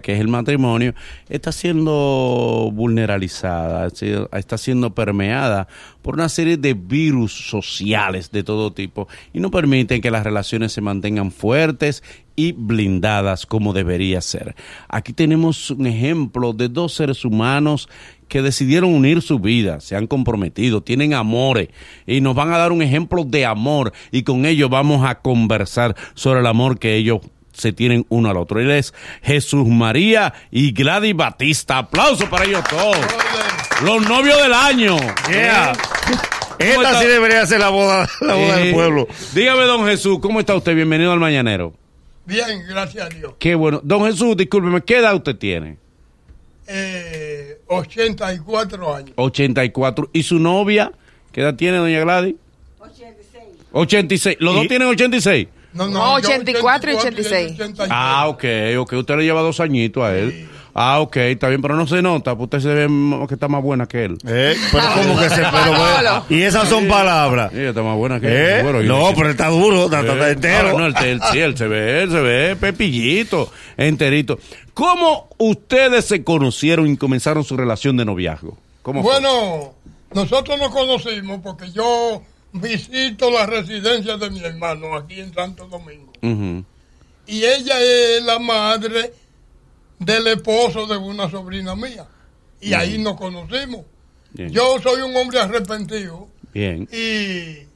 Que es el matrimonio, está siendo vulneralizada, está siendo permeada por una serie de virus sociales de todo tipo y no permiten que las relaciones se mantengan fuertes y blindadas como debería ser. Aquí tenemos un ejemplo de dos seres humanos que decidieron unir su vida, se han comprometido, tienen amores y nos van a dar un ejemplo de amor y con ello vamos a conversar sobre el amor que ellos se tienen uno al otro. Él es Jesús María y Gladys Batista. Aplauso para ellos todos. Los novios del año. Yeah. ¿Eh? ¿Cómo Esta está? sí debería ser la boda, la boda Eh, del pueblo. Dígame, don Jesús, ¿cómo está usted? Bienvenido al Mañanero. Bien, gracias a Dios. Qué bueno. Don Jesús, discúlpeme, ¿qué edad usted tiene? Eh, 84 años. 84. ¿Y su novia? ¿Qué edad tiene, doña Gladys? 86. ¿Los dos Y- tienen 86? No, No, yo 84 y 86. 86. Ah, ok, ok. Usted le lleva dos añitos a él. Ah, ok, está bien, pero no se nota, pues usted se ve que está más buena que él. Eh, pero como que se pero, Manolo. Y esas son palabras. Ella está más buena que él. Eh, Bueno, yo no, pero está duro, está, está- está Eh, entero. ahora no, él, él- sí, él se ve, él se ve pepillito, enterito. ¿Cómo ustedes se conocieron y comenzaron su relación de noviazgo? ¿Cómo fue? Bueno, nosotros nos conocimos porque yo visito la residencia de mi hermano aquí en Santo Domingo. Y ella es la madre del esposo de una sobrina mía. Y ahí nos conocimos. Bien. Yo soy un hombre arrepentido. Bien. Y,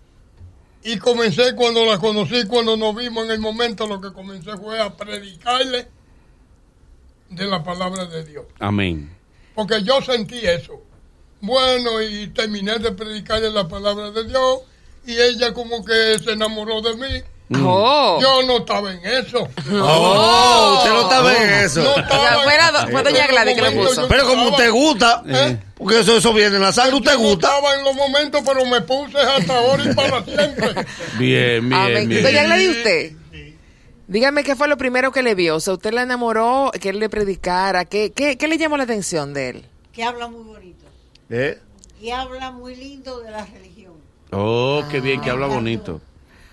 y comencé cuando la conocí, cuando nos vimos en el momento, lo que comencé fue a predicarle de la palabra de Dios. Amén. Porque yo sentí eso. Bueno, y terminé de predicarle la palabra de Dios y ella como que se enamoró de mí. Oh. Yo no estaba en eso. Oh, usted no estaba en eso. No estaba Fue la- fue doña Gladys que lo puso. Pero como estaba- usted gusta, ¿Eh? porque eso, eso viene en la sangre, usted Yo no gusta. estaba en los momentos, pero me puse hasta ahora y para siempre. Bien, bien, Amén. bien. Doña Gladys, usted. Dígame qué fue lo primero que le vio. O sea, usted la enamoró, que él le predicara. ¿Qué, qué, qué le llamó la atención de él? que habla muy bonito Eh, y habla muy lindo de la religión. Oh, qué bien, que habla bonito.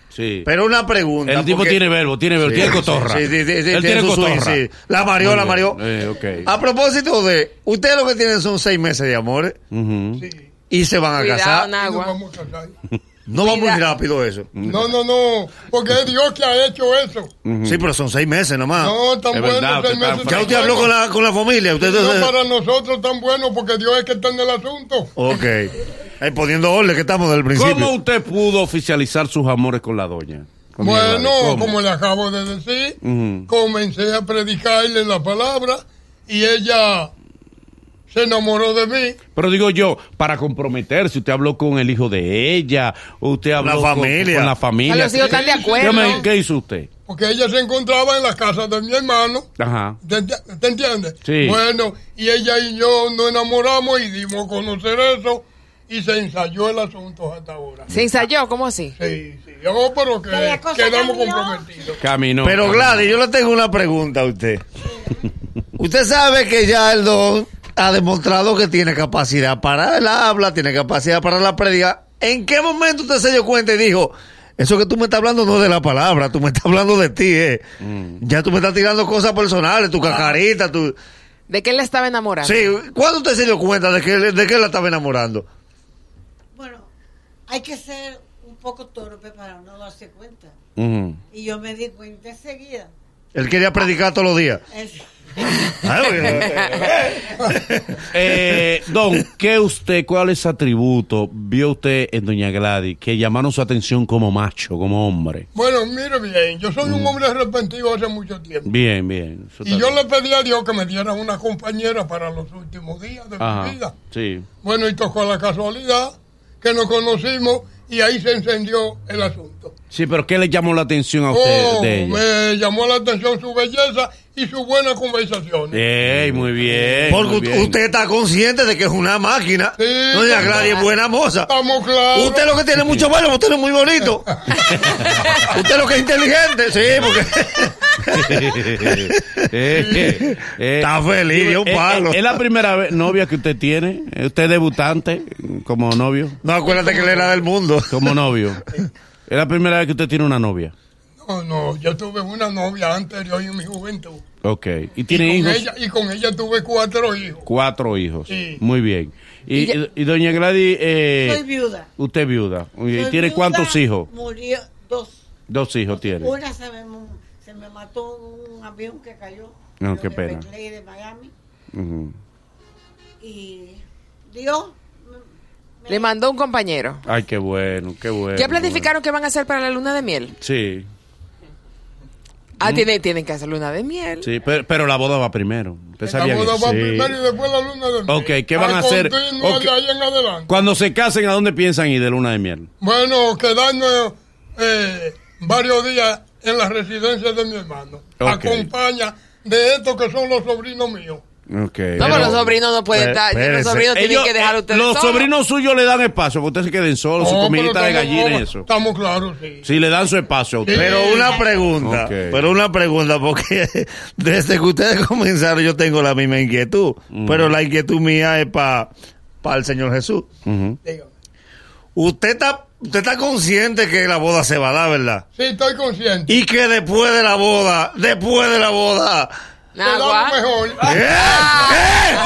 Sí. Pero una pregunta. el tipo porque- tiene verbo, tiene verbo, Sí, tiene cotorra. sí, sí, sí, sí, Él tiene tiene su swing, cotorra. sí. La mareó, la mareó. Eh, ok. A propósito de, ustedes lo que tienen son seis meses de amores Ujú. Sí, y se van a Cuidado, casar. Nagua. vamos a casar. No va muy rápido eso. No, no, no, porque es Dios que ha hecho eso. Sí, pero son seis meses nomás. No, tan Es bueno, verdad, seis usted meses ya usted habló con la, con la familia. Usted, No para nosotros tan bueno porque Dios es que está en el asunto. Ok. Ahí poniendo orden que estamos del principio. ¿Cómo usted pudo oficializar sus amores con la doña? Con Bueno, como le acabo de decir, comencé a predicarle la palabra y ella se enamoró de mí. Pero digo yo, para comprometerse, usted habló con el hijo de ella, usted habló La con- familia. Con, la familia. Ah, los hijos están de acuerdo. ¿Qué hizo usted? Porque ella se encontraba en la casa de mi hermano. Ajá. ¿Te, te entiendes? Sí. Bueno, y ella y yo nos enamoramos y dimos a conocer eso y se ensayó el asunto hasta ahora. ¿Se ensayó? ¿Cómo así? Sí, sí. Oh, pero que quedamos comprometidos. Caminó. Pero caminó. Gladys, yo le tengo una pregunta a usted. usted sabe que ya el don ha demostrado que tiene capacidad para el habla, tiene capacidad para la prédica. ¿En qué momento usted se dio cuenta y dijo, eso que tú me estás hablando no es de la palabra, tú me estás hablando de ti, eh? Ya tú me estás tirando cosas personales, tu cacarita, tu... ¿De qué él le estaba enamorando? Sí, ¿cuándo usted se dio cuenta de que, de que él la estaba enamorando? Hay que ser un poco torpe para no darse cuenta. Y yo me di cuenta enseguida. Él quería predicar todos los días. Oye. Eh, don, ¿qué usted, cuáles atributos vio usted en Doña Gladys que llamaron su atención como macho, como hombre? Bueno, mire bien, yo soy un hombre arrepentido hace mucho tiempo. Bien, bien. Y yo bien. le pedí a Dios que me diera una compañera para los últimos días de Ajá, mi vida. sí. Bueno, y tocó la casualidad que nos conocimos y ahí se encendió el asunto. Sí, pero ¿qué le llamó la atención a usted Oh, de ella? me llamó la atención su belleza y sus buenas conversaciones. Ey, muy bien. Porque muy bien. usted está consciente de que es una máquina. Sí, Doña Gladys es buena moza. Estamos claros. Usted lo que tiene mucho bueno, usted es muy bonito. usted lo que es inteligente, sí, porque Eh, eh, Está feliz, dio un eh, eh, palo. ¿Es la primera vez, novia que usted tiene? ¿Usted es debutante como novio? no acuérdate que él era del mundo. Como novio. ¿Es la primera vez que usted tiene una novia? No, no, yo tuve una novia anterior en mi juventud. Ok. ¿Y tiene y con hijos? Ella, y con ella tuve cuatro hijos. Cuatro hijos. Sí. Muy bien. Y, Y ya- y- y doña Gladys, eh, Soy viuda. usted es viuda. ¿Y Soy ¿Tiene viuda, cuántos hijos? Murió dos. Dos hijos tiene. Una se me, se me mató en un avión que cayó. No, de qué pena. De Miami. Y Dios me- Le mandó un compañero. Ay, qué bueno, qué bueno. ¿Qué planificaron que van a hacer para la luna de miel? Sí, Ah, tienen, tienen que hacer luna de miel. sí, pero, pero la boda va primero. ¿Usted La sabía boda va Sí. primero y después la luna de miel. Ok, ¿qué van a hacer? continuar Ok. de ahí en adelante. Cuando se casen, ¿a dónde piensan ir de luna de miel? Bueno, quedarnos eh, varios días en la residencia de mi hermano. Ok. Acompaña de estos que son los sobrinos míos. No, pero los sobrinos no pueden estar. Los sobrinos tienen Ellos, que dejar a eh, ustedes los solos. sobrinos suyos le dan espacio, porque ustedes se queden solos, su No, comidita de gallina y eso. Estamos claros, sí. Sí, le dan su espacio a usted. Pero una pregunta, pero una pregunta, porque desde que ustedes comenzaron yo tengo la misma inquietud, Mm. pero la inquietud mía es para el Señor Jesús. Dígame. Usted está, usted está consciente que la boda se va a dar, ¿verdad? Sí, estoy consciente. Y que después de la boda, después de la boda, Te da lo mejor. ¡eh! ¡eh!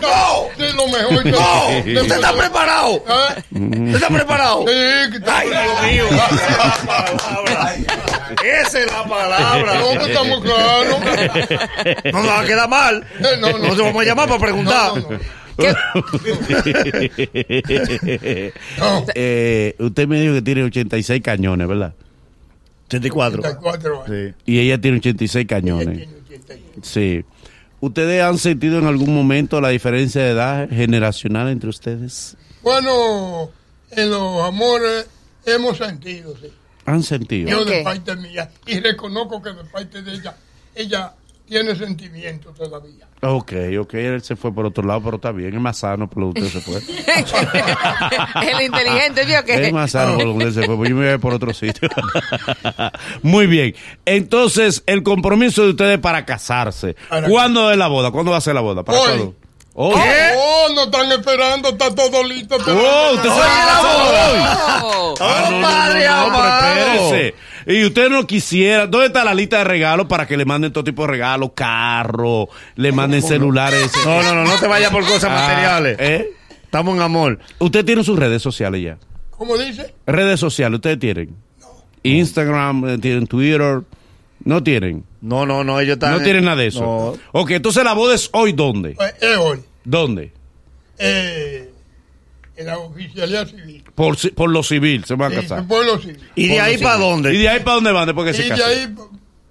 ¡No! Sí, lo mejor. ¡No! Después ¿Usted está de- preparado? ¿Eh? ¿Usted está preparado? Sí, que está ¡Ay, Dios mío! Esa es la palabra. No, que estamos claros. No nos va a quedar mal. Eh, no, no. Nosotros vamos a llamar para preguntar. No, no, no. No. Eh, usted me dijo que tiene 86 cañones, ¿verdad? 84. 84 años. Sí. Y ella tiene 86 Ella cañones. Tiene 86. Sí. ¿Ustedes han sentido en algún momento la diferencia de edad generacional entre ustedes? Bueno, en los amores hemos sentido, sí. ¿Han sentido? Yo ¿En de parte mía. Y reconozco que de parte de ella, ella tiene sentimientos todavía. Ok, ok, él se fue por otro lado, pero está bien, es más sano por lo que usted se fue. El inteligente, vio que. Es más sano por lo que usted se fue, pues yo me voy por otro sitio. Muy bien, entonces, el compromiso de ustedes para casarse. Para- ¿Cuándo es la boda? ¿Cuándo va a ser la boda? ¿Para Hoy. cuándo? Hoy. Oh, no están esperando, está todo listo. Oh, usted se va a casar hoy. Y usted no quisiera, ¿dónde está la lista de regalos para que le manden todo tipo de regalos? Carro, le manden celulares. No, no, no, no te vayas por cosas Ah, materiales. ¿eh? Estamos en amor. Usted tiene sus redes sociales ya. ¿Cómo dice? Redes sociales, ustedes tienen. Instagram, eh, tienen Twitter. No tienen. No, no, no, ellos están. No tienen nada de eso. No. Ok, entonces la boda es hoy, ¿dónde? Pues, es hoy. ¿Dónde? Eh, la oficialidad civil. Por, por lo civil, se van a Sí, casar. el pueblo civil. ¿Y de ahí para ¿Y dónde? de ahí para dónde van después que Y se de, casen?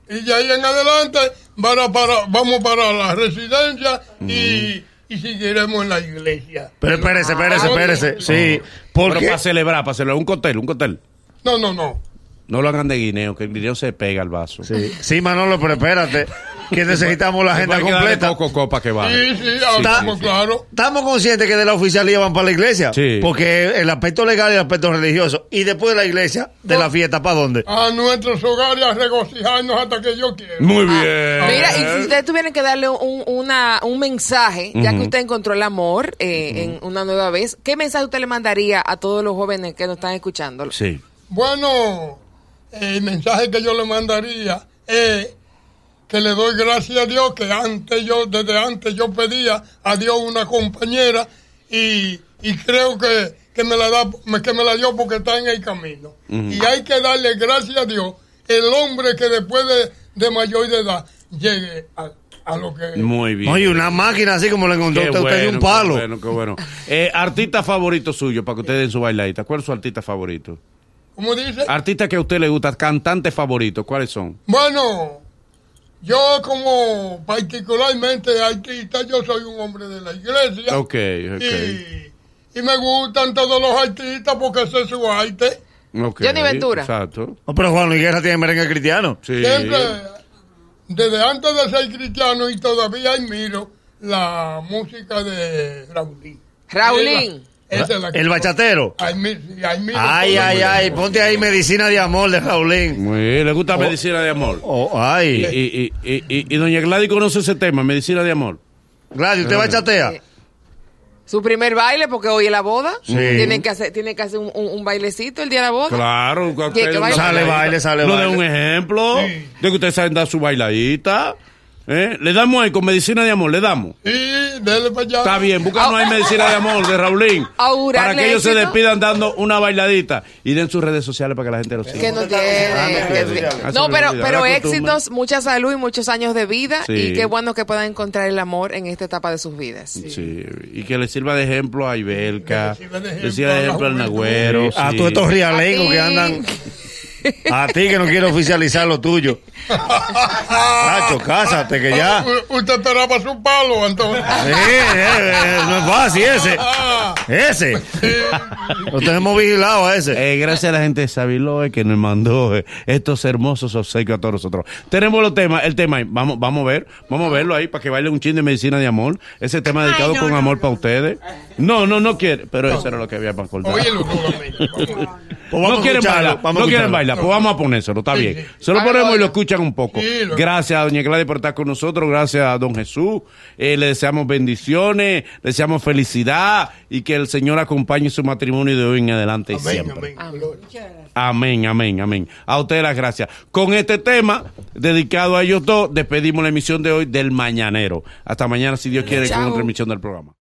ahí, y de ahí en adelante para, para, vamos para la residencia y, y seguiremos en la iglesia. Pero espérese, espérese, Ah, espérese. Sí, Pero porque para celebrar, para celebrar un cóctel, un cóctel. No, no, no. No lo hagan de guineo, que el guineo se pega al vaso. Sí, sí, Manolo, pero espérate, que necesitamos la agenda completa. coco copa que va. Sí, sí, ahora estamos claros. Estamos conscientes que de la oficialía van para la iglesia. Sí. Porque el aspecto legal y el aspecto religioso. Y después de la iglesia, de la fiesta, ¿para dónde? A nuestros hogares a regocijarnos hasta que yo quiera. Muy bien. Mira, y si ustedes tuvieran que darle un, una, un mensaje, ya que usted encontró el amor eh, en una nueva vez, ¿qué mensaje usted le mandaría a todos los jóvenes que nos están escuchando? Sí. Bueno, el mensaje que yo le mandaría es que le doy gracias a Dios que antes yo, desde antes yo pedía a Dios una compañera y, y creo que, que me la da, que me la dio porque está en el camino. Y hay que darle gracias a Dios el hombre que después de, de mayor de edad llegue a, a lo que Muy bien. Oye, una máquina así como le encontró usted, usted bueno, un palo. Qué bueno, qué bueno. Eh, artista favorito suyo, para que ustedes den su bailadita. ¿Cuál es su artista favorito? ¿Cómo dice? Artista que a usted le gusta, cantante favorito, ¿cuáles son? Bueno, yo como particularmente artista, yo soy un hombre de la iglesia. Ok, ok. Y, y me gustan todos los artistas porque ese es su arte. ok, Johnny Ventura. Exacto. Pero Juan Luis Guerra tiene merengue cristiano. Sí. Siempre desde antes de ser cristiano y todavía admiro la música de Raulín. Raulín. Esa es la que- El bachatero. Ay, todo ay, ay, ponte ahí medicina de amor de Raulín. Muy bien, le gusta medicina de amor. Oh, Y, ay, y, y, y, y doña Gladys conoce ese tema, medicina de amor. Gladys, ¿usted bachatea? Sí. Su primer baile, porque hoy es la boda. Sí. Tiene que hacer, tiene que hacer un, un- un bailecito el día de la boda. Claro, ¿Qué- qué usted- baile? Sale baile, sale No de baile. un ejemplo de que ustedes saben dar su bailadita. ¿Eh? Le damos ahí con medicina de amor, le damos. Y dele para allá. Está bien, búscanos ahí medicina de amor de Raulín. Augurarle Para que ellos se despidan dando una bailadita y den sus redes sociales para que la gente lo siga. Que no Ah, tiene. que- mira. No, pero, pero éxitos, mucha salud y muchos años de vida. Sí. Y qué bueno que puedan encontrar el amor en esta etapa de sus vidas. Sí, y que le sirva de ejemplo a Ibelka, Que le sirva de le sirva de ejemplo al Nagüero. A sí. todos estos rialengos A que andan. A ti que no quiero oficializar lo tuyo. Nacho, cásate que ya. U- Usted esperaba su palo, entonces. Sí, eh, eh, no es fácil ese. Ah, Ese. Lo tenemos vigilado a ese. Eh, gracias a la gente de Sabiloe que nos mandó eh, estos hermosos obsequios a todos nosotros. Tenemos los temas, el tema, ahí. vamos, vamos a ver, vamos a verlo ahí para que baile un chin de medicina de amor. Ese tema dedicado no, con no, amor no. para ustedes. No, no, no quiere, pero eso era lo que había para nuevamente. vamos. Pues vamos no quieren bailar, no quieren bailar, pues vamos a ponérselo, está Sí, bien. sí. Se lo ponemos y lo escuchan un poco. Sí, lo- Gracias a doña Gladys por estar con nosotros, gracias a don Jesús. Eh, le deseamos bendiciones, le deseamos felicidad y que el Señor acompañe su matrimonio de hoy en adelante y Amén, siempre. amén. Gloria. Muchas gracias. Amén, amén, amén. A ustedes las gracias. Con este tema dedicado a ellos dos, despedimos la emisión de hoy del Mañanero. Hasta mañana, si Dios quiere, con Chao. otra emisión del programa.